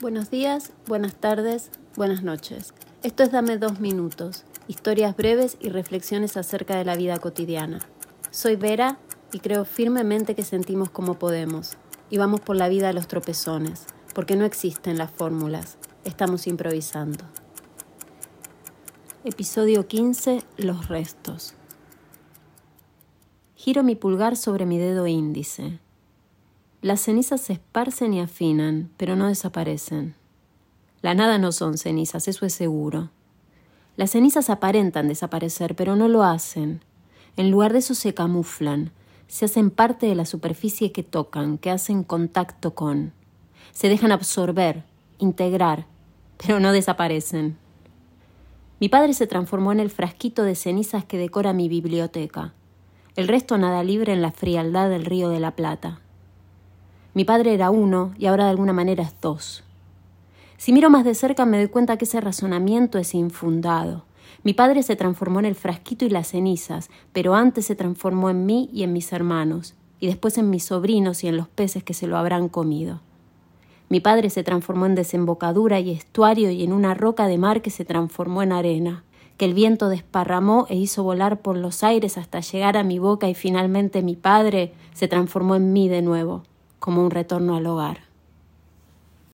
Buenos días, buenas tardes, buenas noches. Esto es Dame dos minutos, historias breves y reflexiones acerca de la vida cotidiana. Soy Vera y creo firmemente que sentimos como podemos y vamos por la vida a los tropezones, porque no existen las fórmulas, estamos improvisando. Episodio 15. Los restos. Giro mi pulgar sobre mi dedo índice. Las cenizas se esparcen y afinan, pero no desaparecen. La nada no son cenizas, eso es seguro. Las cenizas aparentan desaparecer, pero no lo hacen. En lugar de eso se camuflan, se hacen parte de la superficie que tocan, que hacen contacto con. Se dejan absorber, integrar, pero no desaparecen. Mi padre se transformó en el frasquito de cenizas que decora mi biblioteca. El resto nada libre en la frialdad del río de la Plata. Mi padre era uno y ahora de alguna manera es dos. Si miro más de cerca me doy cuenta que ese razonamiento es infundado. Mi padre se transformó en el frasquito y las cenizas, pero antes se transformó en mí y en mis hermanos, y después en mis sobrinos y en los peces que se lo habrán comido. Mi padre se transformó en desembocadura y estuario y en una roca de mar que se transformó en arena, que el viento desparramó e hizo volar por los aires hasta llegar a mi boca y finalmente mi padre se transformó en mí de nuevo como un retorno al hogar.